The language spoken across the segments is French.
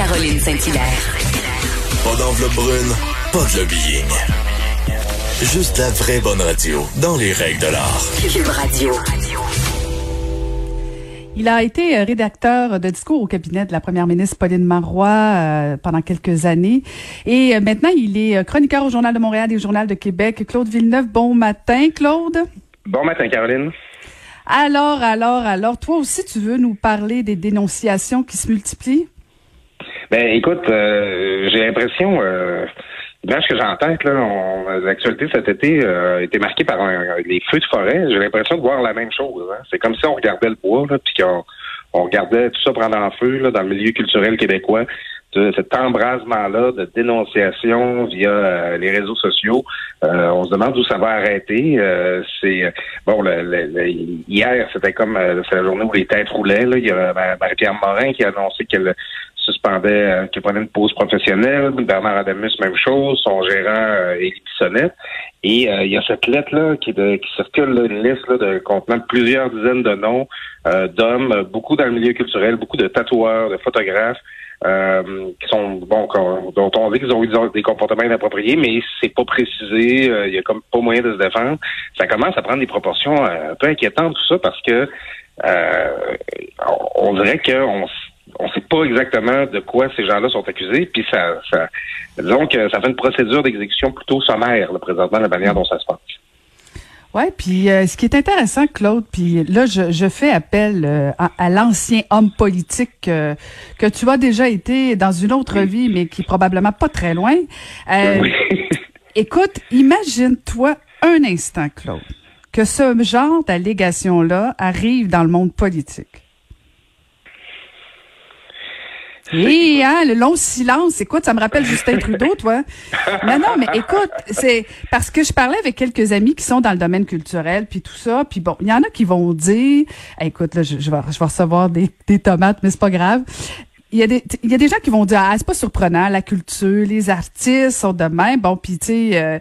Caroline Saint-Hilaire. Pas d'enveloppe brune, pas de lobbying. Juste la vraie bonne radio, dans les règles de l'art. Cube Radio. Il a été euh, rédacteur de discours au cabinet de la première ministre Pauline Marois euh, pendant quelques années. Et euh, maintenant, il est chroniqueur au Journal de Montréal et au Journal de Québec. Claude Villeneuve, bon matin, Claude. Bon matin, Caroline. Alors, alors, alors, toi aussi, tu veux nous parler des dénonciations qui se multiplient? Ben, écoute, j'ai l'impression, euh, ce que j'entends, là, l'actualité cet été euh, été marquée par les feux de forêt. J'ai l'impression de voir la même chose. Hein. C'est comme si on regardait le bois, puis qu'on on regardait tout ça prendre en feu là, dans le milieu culturel québécois. Cet embrasement-là de dénonciation via euh, les réseaux sociaux. Euh, on se demande où ça va arrêter. c'est bon le, hier, c'était comme c'est la journée où les têtes roulaient. Là. Il y a Marie-Pierre Morin qui a annoncé qu'elle suspendait, euh, qui prenait une pause professionnelle. Bernard Adamus, même chose. Son gérant, euh, Élie. Et euh, il y a cette lettre-là qui, circule, une liste là, de, contenant plusieurs dizaines de noms euh, d'hommes, beaucoup dans le milieu culturel, beaucoup de tatoueurs, de photographes, qui sont bon, dont on dit qu'ils ont eu des comportements inappropriés, mais c'est pas précisé. Il y a comme pas moyen de se défendre. Ça commence à prendre des proportions un peu inquiétantes tout ça parce que on dirait qu'on on ne sait pas exactement de quoi ces gens-là sont accusés, puis ça, ça donc ça fait une procédure d'exécution plutôt sommaire, là, présentement, la manière dont ça se passe. Oui, puis euh, ce qui est intéressant, Claude, puis là, je, fais appel euh, à, l'ancien homme politique euh, que tu as déjà été dans une autre vie, mais qui est probablement pas très loin. Oui. écoute, imagine-toi un instant, Claude, que ce genre d'allégation-là arrive dans le monde politique. Oui, hein, le long silence. Écoute, ça me rappelle Justin Trudeau, toi. Non, non, mais écoute, c'est parce que je parlais avec quelques amis qui sont dans le domaine culturel, puis tout ça. Puis bon, il y en a qui vont dire, écoute, là, je, vais, je vais recevoir des, des tomates, mais c'est pas grave il y a des il y a des gens qui vont dire ah c'est pas surprenant la culture les artistes sont de même. Bon puis tu sais euh,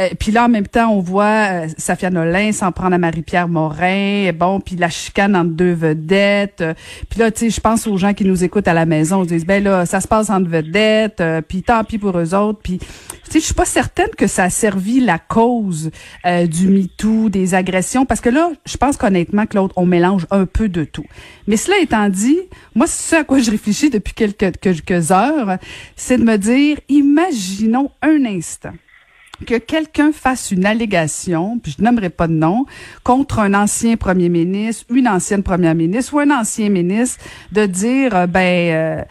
euh, puis là en même temps on voit euh, Safia Nolin s'en prendre à Marie-Pierre Morin bon puis la chicane entre deux vedettes puis là tu sais je pense aux gens qui nous écoutent à la maison ils disent ben là ça se passe entre vedettes puis tant pis pour eux autres puis tu sais je suis pas certaine que ça a servi la cause du MeToo des agressions parce que là je pense qu'honnêtement Claude on mélange un peu de tout. Mais cela étant dit moi c'est ce à quoi je réfléchis depuis quelques, heures, c'est de me dire, imaginons un instant que quelqu'un fasse une allégation, puis je n'aimerais pas de nom, contre un ancien premier ministre, une ancienne première ministre ou un ancien ministre, de dire, euh, ben, euh,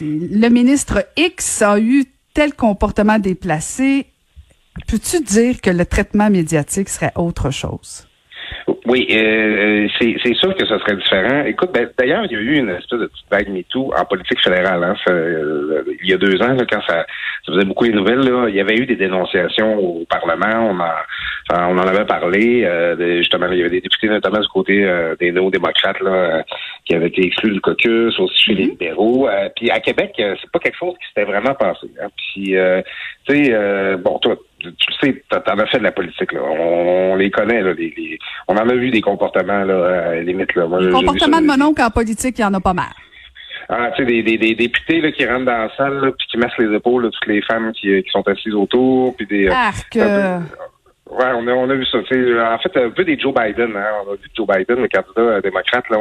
le ministre X a eu tel comportement déplacé. Peux-tu dire que le traitement médiatique serait autre chose? Oui, euh, c'est, c'est sûr que ce serait différent. Écoute, ben, d'ailleurs, il y a eu une espèce de petite vague MeToo en politique fédérale. Hein, euh, il y a deux ans, là, quand ça, ça faisait beaucoup les nouvelles, là, il y avait eu des dénonciations au Parlement. On, en, on en avait parlé. Euh, justement, il y avait des députés, notamment du côté euh, des néo-démocrates, là, qui avaient été exclus du caucus, aussi chez les mm-hmm. libéraux. puis à Québec, c'est pas quelque chose qui s'était vraiment passé. Hein. Puis, tu sais, bon, toi, tu sais, t'en as fait de la politique, là. On, les connaît, là. Les, on en a vu des comportements, là, à la limite, là. Moi, comportements de mon oncle en politique, il y en a pas mal. Ah, tu sais, des, des, des, députés là, qui rentrent dans la salle, là, puis qui massent les épaules, là, toutes les femmes qui, qui sont assises autour, puis des... Arc! Euh, Ouais, on a, on a vu ça. en fait, un peu des Joe Biden. Hein. On a vu Joe Biden, le candidat démocrate, là,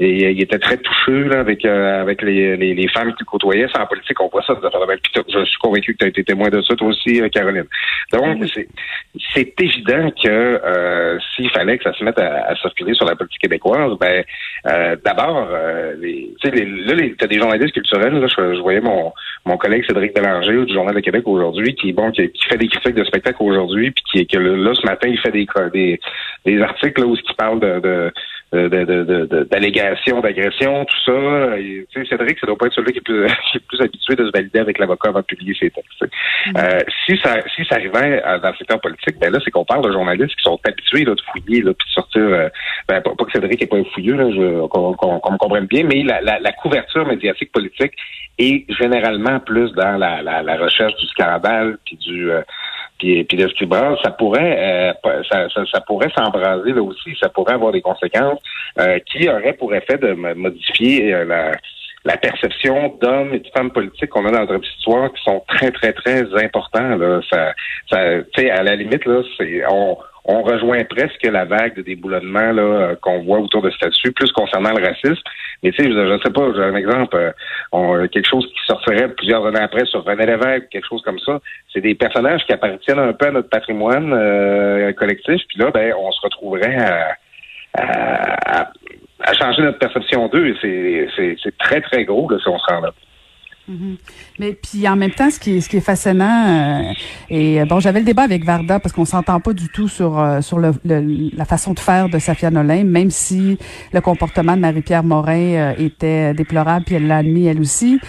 et, il était très touché là, avec euh, avec les, les, les, femmes qu'il côtoyait. C'est en politique, on voit ça. Je suis convaincu que tu as été témoin de ça, toi aussi, euh, Caroline. Donc, c'est c'est évident que euh, s'il fallait que ça se mette à, circuler sur la politique québécoise, ben d'abord, les, les, là, tu as des journalistes culturels. Là, je, voyais mon, mon collègue Cédric Bélanger du Journal de Québec aujourd'hui, qui bon, qui, qui, fait des critiques de spectacle aujourd'hui, puis qui que là, ce matin, il fait des, des, des articles là, où il parle de, de d'allégations, d'agressions, tout ça. sais, Cédric, ça doit pas être celui qui est plus, qui est plus habitué de se valider avec l'avocat avant de publier ses textes. Mm-hmm. Euh, si ça si ça arrivait dans le secteur politique, ben là, c'est qu'on parle de journalistes qui sont habitués là, de fouiller, là, puis de sortir euh, ben, pas, que Cédric est pas fouilleux, là, qu'on me comprenne bien, mais la, la, couverture médiatique politique est généralement plus dans la, la, la recherche du scandale puis du euh, puis, puis de ce qui ça pourrait euh, ça, ça, pourrait s'embraser là aussi, ça pourrait avoir des conséquences euh, qui auraient pour effet de modifier euh, la la perception d'hommes et de femmes politiques qu'on a dans notre histoire qui sont très, très, très importants. Là. Ça, ça, à la limite, là, c'est on, on rejoint presque la vague de déboulonnement là, euh, qu'on voit autour de ce statut, plus concernant le racisme. Mais tu sais, je, ne sais pas, un exemple, euh, on, quelque chose qui sortirait plusieurs années après sur René Lévesque, quelque chose comme ça. C'est des personnages qui appartiennent un peu à notre patrimoine euh, collectif, puis là, ben, on se retrouverait à, changer notre perception d'eux. C'est très, très gros là, si on se rend là. Mhm. Mais puis en même temps, ce qui est, ce qui est fascinant, euh, et euh, bon, j'avais le débat avec Varda parce qu'on s'entend pas du tout sur euh, sur le, la façon de faire de Safia Nolin, même si le comportement de Marie-Pierre Morin était déplorable, puis elle l'a admis elle aussi.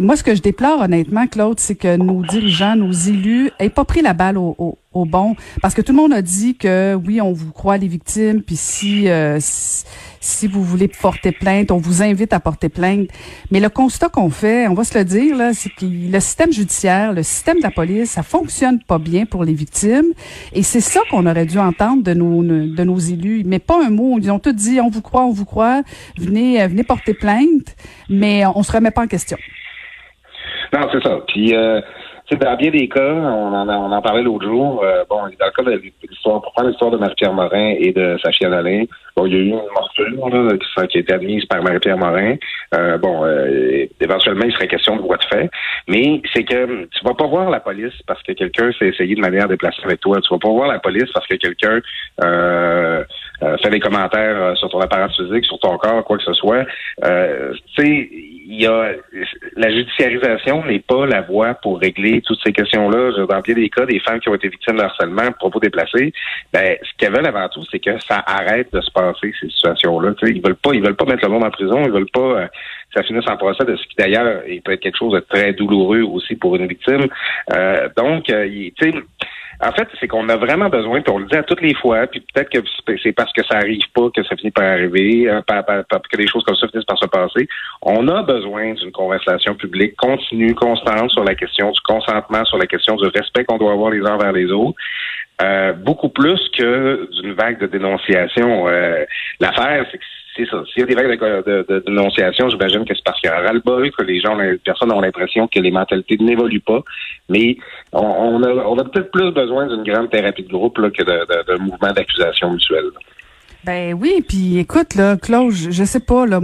moi, ce que je déplore honnêtement, Claude, c'est que nos dirigeants, nos élus, aient pas pris la balle au, au, au bon, parce que tout le monde a dit que oui, on vous croit les victimes, puis si, si si vous voulez porter plainte, on vous invite à porter plainte. Mais le constat qu'on fait, on va se le dire, là, c'est que le système judiciaire, le système de la police, ça fonctionne pas bien pour les victimes. Et c'est ça qu'on aurait dû entendre de nos, de nos élus. Mais pas un mot. Ils ont tout dit, on vous croit, on vous croit, venez, euh, venez porter plainte, mais on se remet pas en question. Non, c'est ça. Puis, euh, dans bien des cas, on en, on en parlait l'autre jour, euh, bon, dans le cas de l'histoire, pour prendre l'histoire de Marie-Pierre Morin et de sa chienne Alain, bon, il y a eu une morsure là, qui, a été admise par Marie-Pierre Morin. Euh, bon, euh, éventuellement, il serait question de voie de fait. Mais c'est que tu vas pas voir la police parce que quelqu'un s'est essayé de manière déplacée avec toi. Tu vas pas voir la police parce que quelqu'un euh, fait des commentaires sur ton apparence physique, sur ton corps, quoi que ce soit. tu sais, il y a la judiciarisation n'est pas la voie pour régler toutes ces questions-là. Dans bien des cas, des femmes qui ont été victimes de harcèlement, propos déplacés, ben, ce qu'elles veulent avant tout, c'est que ça arrête de se passer ces situations-là. Ils veulent pas, ils veulent pas mettre le monde en prison, ils veulent pas euh, que ça finisse en procès de ce qui d'ailleurs il peut être quelque chose de très douloureux aussi pour une victime. Euh, donc, euh, tu sais en fait, c'est qu'on a vraiment besoin, puis on le dit à toutes les fois, puis peut-être que c'est parce que ça arrive pas que ça finit par arriver, hein, que des choses comme ça finissent par se passer. On a besoin d'une conversation publique continue, constante sur la question du consentement, sur la question du respect qu'on doit avoir les uns vers les autres. Euh, beaucoup plus que d'une vague de dénonciation. Euh, l'affaire, c'est que c'est ça. S'il y a des vagues de, dénonciation, j'imagine que c'est parce qu'il y a un ras-le-bol, que les gens, les personnes ont l'impression que les mentalités n'évoluent pas. Mais on, a, on a peut-être plus besoin d'une grande thérapie de groupe là, que d'un mouvement d'accusation mutuelle. Ben oui, puis écoute, là, Claude, je, je sais pas, là.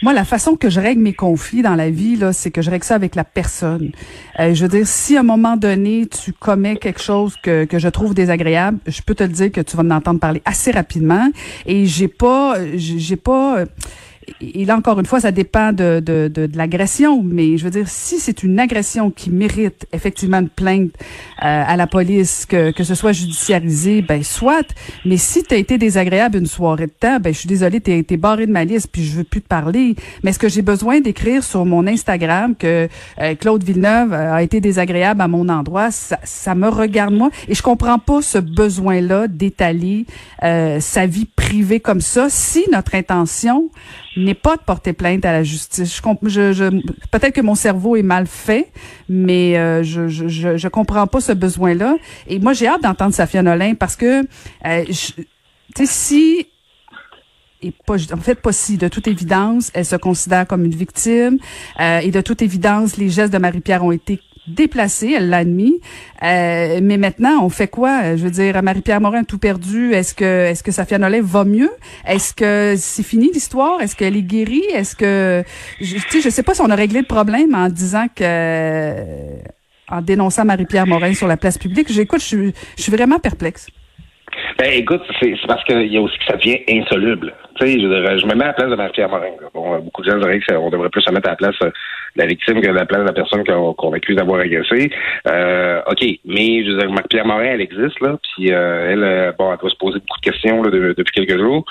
Moi, la façon que je règle mes conflits dans la vie, là, c'est que je règle ça avec la personne. Euh, je veux dire, si à un moment donné, tu commets quelque chose que, que je trouve désagréable, je peux te le dire que tu vas en entendre parler assez rapidement. Et j'ai pas, j'ai pas et là encore une fois, ça dépend de, de, de, l'agression, mais je veux dire, si c'est une agression qui mérite effectivement une plainte euh, à la police, que, que ce soit judiciarisé, ben soit. Mais si tu as été désagréable une soirée de temps, ben je suis désolée, tu été barré de ma liste, puis je veux plus te parler. Mais est-ce que j'ai besoin d'écrire sur mon Instagram que euh, Claude Villeneuve euh, a été désagréable à mon endroit? Ça, ça me regarde moi, et je comprends pas ce besoin-là d'étaler sa vie privée comme ça. Si notre intention n'est pas de porter plainte à la justice. Je, je, Peut-être que mon cerveau est mal fait, mais euh, je, je, je, comprends pas ce besoin-là. Et moi, j'ai hâte d'entendre Safia Nolin parce que, euh, tu sais, si et pas, en fait pas si, de toute évidence, elle se considère comme une victime euh, et de toute évidence, les gestes de Marie-Pierre ont été déplacée, elle l'a admis. Euh, mais maintenant, on fait quoi? Je veux dire, Marie-Pierre Morin tout perdu. Est-ce que est-ce que Safia va mieux? Est-ce que c'est fini l'histoire? Est-ce qu'elle est guérie? Est-ce que je, je sais pas si on a réglé le problème en disant que en dénonçant Marie-Pierre Morin sur la place publique. J'écoute, je, je suis vraiment perplexe. Ben, écoute, c'est parce qu'il y a aussi que ça devient insoluble. Tu sais, je, je, me mets à la place de Marie-Pierre Morin. Bon, beaucoup de gens diraient qu'on devrait plus se mettre à la place de la victime que à la place de la personne qu'on accuse d'avoir agressé. Euh, OK, mais je veux dire, Marie-Pierre Morin, elle existe, là, puis euh, elle, euh, bon, elle doit se poser beaucoup de questions là, depuis quelques jours.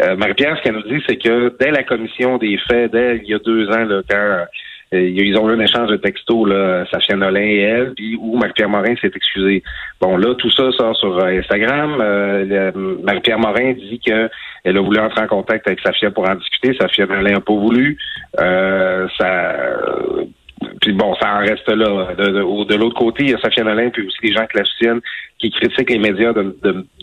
Euh, Marie-Pierre, ce qu'elle nous dit, c'est que dès la commission des faits, dès il y a deux ans, là, quand euh, ils ont eu un échange de textos, là, Sachia Nolin et elle, puis où Marie-Pierre Morin s'est excusé. Bon, là, tout ça sort sur euh, Instagram. Euh, Marie-Pierre Morin dit qu'elle a voulu entrer en contact avec Safia pour en discuter. Safia Nolin n'a pas voulu. ça puis bon, ça en reste là. De, de, de l'autre côté, il y a Safia Nolin, puis aussi des gens qui la soutiennent, qui critiquent les médias de,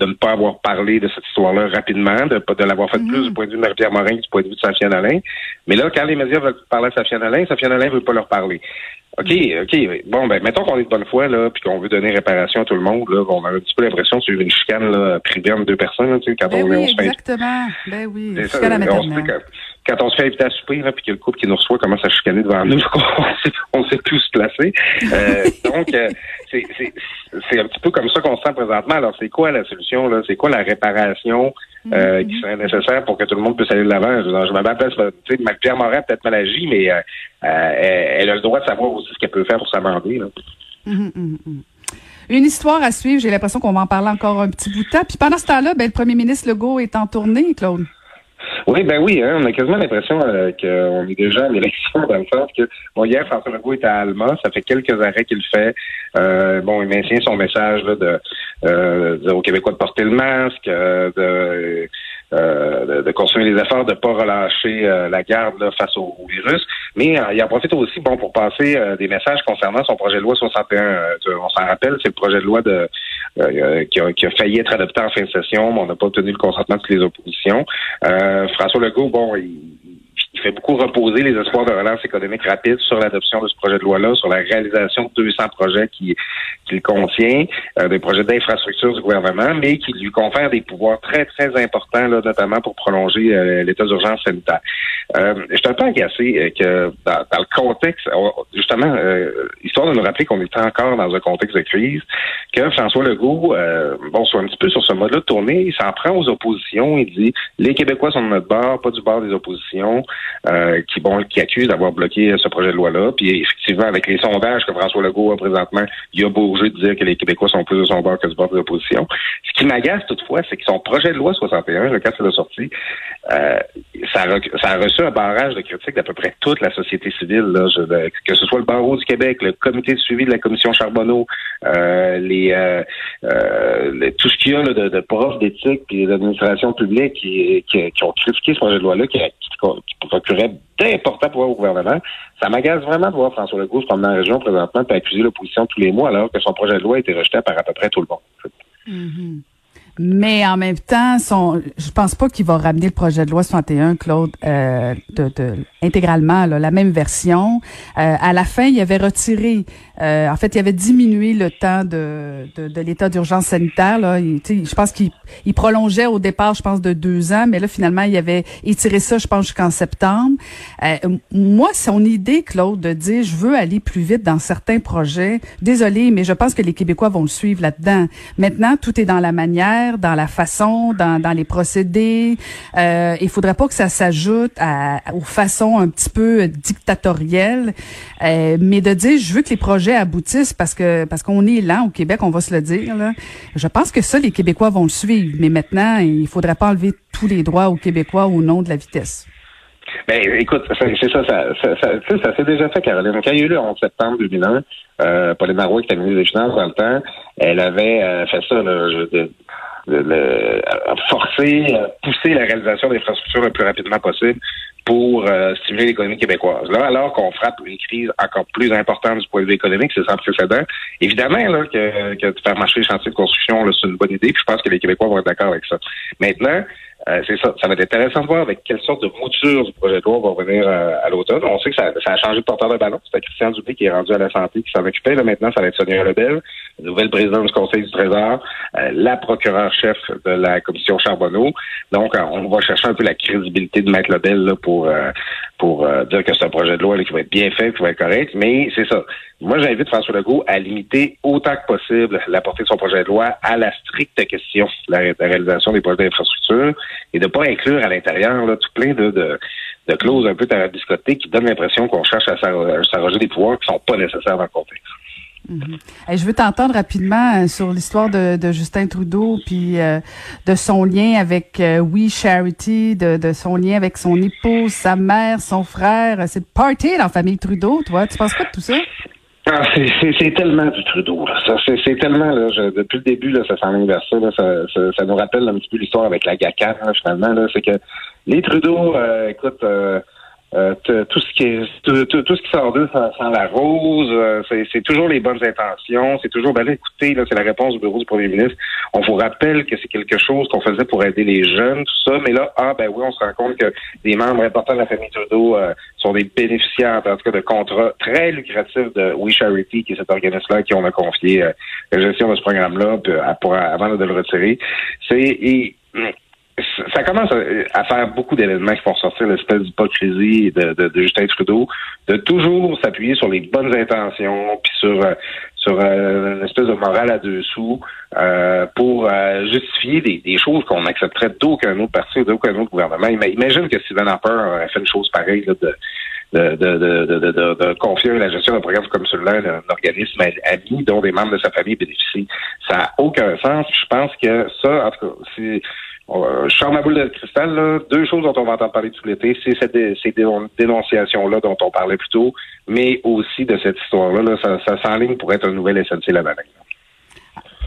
ne pas avoir parlé de cette histoire-là rapidement, de, de l'avoir fait plus du point de vue de Marie-Pierre Morin que du point de vue de Safia Nolin. Mais là, quand les médias veulent parler à Safia Nolin, Safia Nolin veut pas leur parler. OK, OK. Bon, ben, mettons qu'on est de bonne foi, là, puis qu'on veut donner réparation à tout le monde, là. On a un petit peu l'impression de suivre une chicane, là, privée entre deux personnes, là, tu sais, quand Ben on, oui, on se fait exactement. Ben oui, quand on se fait inviter à souper, là, puis que le couple qui nous reçoit commence à chicaner devant nous, on sait, on sait plus se placer. Euh, donc, euh, c'est c'est- c'est un petit peu comme ça qu'on se sent présentement. Alors, c'est quoi la solution? là? C'est quoi la réparation euh, qui serait nécessaire pour que tout le monde puisse aller de l'avant? Je, je me rappelle, tu sais, Pierre Morin a peut-être mal agi, mais elle, elle a le droit de savoir aussi ce qu'elle peut faire pour s'amender. là. Mhm, mhm, mhm. Une histoire à suivre. J'ai l'impression qu'on va en parler encore un petit bout de temps. Puis pendant ce temps-là, ben, le premier ministre Legault est en tournée, Claude. Oui, ben oui, hein, on a quasiment l'impression euh, qu'on est déjà à l'élection, dans le sens que, bon, hier, François Legault était à Alma, ça fait quelques arrêts qu'il fait. Euh, bon, il maintient son message là, de, euh, aux Québécois de porter le masque, euh, de, euh, de, de continuer les efforts de pas relâcher la garde là, face au, au virus. Mais il en profite aussi, bon, pour passer des messages concernant son projet de loi 61. Euh, tu- on s'en rappelle, c'est le projet de loi de euh, qui, a, qui a failli être adopté en fin de session, mais on n'a pas obtenu le consentement de toutes les oppositions. Euh, François Legault, bon, il, il fait beaucoup reposer les espoirs de relance économique rapide sur l'adoption de ce projet de loi-là, sur la réalisation de 200 projets qui qu'il contient, euh, des projets d'infrastructure du gouvernement, mais qui lui confère des pouvoirs très, très importants, là, notamment pour prolonger euh, l'état d'urgence sanitaire. Euh, je suis un peu agacé euh, que dans, dans le contexte, on- justement, euh, histoire de nous rappeler qu'on est encore dans un contexte de crise, que François Legault, euh, bon, soit un petit peu sur ce mode-là de tournée, il s'en prend aux oppositions, il dit les Québécois sont de notre bord, pas du bord des oppositions, euh, qui bon, qui accusent d'avoir bloqué ce projet de loi-là. Puis effectivement, avec les sondages que François Legault a présentement, il a beau jeu de dire que les Québécois sont plus de son bord que du bord des oppositions. Ce qui m'agace toutefois, c'est que son projet de loi 61, le cas de sortie, euh, ça, a, reçu un barrage de critiques d'à peu près toute la société civile, là, de- que ce soit le barreau du Québec, le comité de suivi de la commission Charbonneau, euh, les, euh, euh, tout ce qu'il y a là, de, de profs d'éthique et d'administration publique qui, qui, qui ont critiqué ce projet de loi-là, qui, qui procurait d'importants pouvoirs au gouvernement. Ça m'agace vraiment de voir François Legault se promener la région présentement et accuser l'opposition tous les mois alors que son projet de loi a été rejeté par à peu près tout le monde. Mhm. Mais en même temps, son, je pense pas qu'il va ramener le projet de loi 61, Claude, euh, de, de- intégralement là, la même version. Euh, à la fin, il avait retiré, euh, en fait, il avait diminué le temps de, de, de l'état d'urgence sanitaire. Là. Il, je pense qu'il il prolongeait au départ, je pense, de deux ans, mais là, finalement, il avait étiré ça, je pense, jusqu'en septembre. Euh, moi, son idée, Claude, de dire je veux aller plus vite dans certains projets, désolé, mais je pense que les Québécois vont le suivre là-dedans. Maintenant, tout est dans la manière, dans la façon, dans, les procédés. Euh, il faudrait pas que ça s'ajoute aux façons un petit peu dictatorielles, euh, mais de dire je veux que les projets aboutissent parce que parce qu'on est lent au Québec, on va se le dire. Je pense que ça, les Québécois vont le suivre, mais maintenant, il faudrait pas enlever tous les droits aux Québécois au nom de la vitesse. Ben, écoute, c'est ça, ça, ça, ça, s'est déjà fait, Caroline. Quand il y a eu le 11 septembre 2001, euh, Pauline Marois, qui était ministre des Finances dans le temps, elle avait euh, fait ça, là, forcer, pousser la réalisation d'infrastructures le plus rapidement possible pour euh, stimuler l'économie québécoise. Là, alors qu'on frappe une crise encore plus importante du point de vue économique, c'est sans précédent. Évidemment là, que, que de faire marcher les chantiers de construction, c'est une bonne idée, puis je pense que les Québécois vont être d'accord avec ça. Maintenant, euh, c'est ça. Ça va être intéressant de voir avec quelle sorte de mouture du projet de loi va revenir euh, à l'automne. On sait que ça, ça a changé de porteur de ballon. C'était Christian Dubé qui est rendu à la santé, qui s'en occupait. Là, maintenant, ça va être Sonia Lebel, nouvelle présidente du Conseil du Trésor, euh, la procureure-chef de la commission Charbonneau. Donc, euh, on va chercher un peu la crédibilité de Maître Lebel là, pour euh, pour dire que c'est un projet de loi là, qui va être bien fait, qui va être correct. Mais c'est ça. Moi, j'invite François Legault à limiter autant que possible la portée de son projet de loi à la stricte question de la, ré- la réalisation des projets d'infrastructure et de pas inclure à l'intérieur tout plein de, clauses un peu tarabiscotées qui donnent l'impression qu'on cherche à s'arro- à s'arroger des pouvoirs qui sont pas nécessaires dans le contexte. Hey, je veux t'entendre rapidement euh, sur l'histoire de, Justin Trudeau, puis euh, de son lien avec euh, We Charity, de, de son lien avec son épouse, sa mère, son frère. C'est party dans la famille Trudeau, toi. Tu penses quoi de tout ça? Ah, c'est- tellement du Trudeau. Ça, c'est, tellement, là, je- depuis le début, là, ça s'enligne vers ça, là, ça, ça. ça nous rappelle un petit peu l'histoire avec la GACA, finalement. C'est que les Trudeau, euh, écoute, euh, euh, tout ce qui est tout, tout, ce qui sort d'eux sans, la rose, euh, c'est toujours les bonnes intentions, c'est toujours ben là, écoutez, là, c'est la réponse du bureau du premier ministre. On vous rappelle que c'est quelque chose qu'on faisait pour aider les jeunes, tout ça, mais là, ah ben oui, on se rend compte que des membres importants de la famille Trudeau euh, sont des bénéficiaires, en tout cas, de contrats très lucratifs de We Charity, qui est cet organisme-là qui on a confié la gestion de ce programme-là pour, avant de le retirer. C'est ça commence à, faire beaucoup d'événements qui font sortir l'espèce d'hypocrisie de, de, Justin Trudeau, de toujours s'appuyer sur les bonnes intentions, puis sur euh, sur euh, une espèce de morale à deux sous euh, pour justifier des, choses qu'on accepterait d'aucun autre parti ou d'aucun autre gouvernement. Imagine que Stephen Harper aurait fait une chose pareille de, de, de, de, de, confier la gestion d'un programme comme celui-là à un organisme ami dont des membres de sa famille bénéficient. Ça n'a aucun sens. Je pense que ça, en tout cas, c'est euh, je ma boule de cristal, là. deux choses dont on va entendre parler tout l'été, c'est cette, ces dénonciations-là dont on parlait plus tôt, mais aussi de cette histoire-là. Là, ça, ça s'enligne pour être un nouvel SNC Lavalin.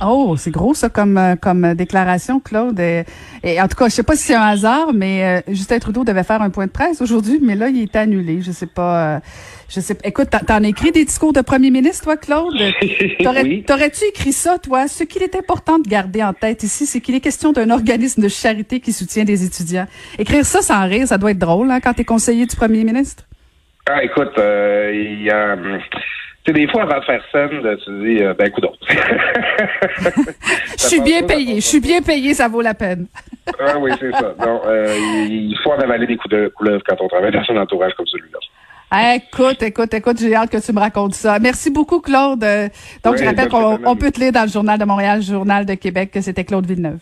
Oh, c'est gros ça comme euh, comme déclaration, Claude. Et, en tout cas, je sais pas si c'est un hasard, mais euh, Justin Trudeau devait faire un point de presse aujourd'hui, mais là, il est annulé. Je sais pas. Euh, je sais. Écoute, t'en as écrit des discours de premier ministre, toi, Claude? T'aurais-tu écrit ça, toi? Ce qu'il est important de garder en tête ici, c'est qu'il est question d'un organisme de charité qui soutient des étudiants. Écrire ça sans rire, ça doit être drôle, hein, quand t'es conseiller du premier ministre? Ah, écoute, il y a sais, des fois, avant de faire scène, tu dis, euh, ben, coup d'autre. Je suis bien payé. Je suis bien payé, ça vaut la peine. ah oui, c'est ça. Donc, euh, il faut en avaler des coups de couleuvre quand on travaille dans un entourage comme celui-là. Écoute, écoute, écoute, j'ai hâte que tu me racontes ça. Merci beaucoup, Claude. Donc, je rappelle qu'on peut te lire dans le Journal de Montréal, le Journal de Québec, que c'était Claude Villeneuve.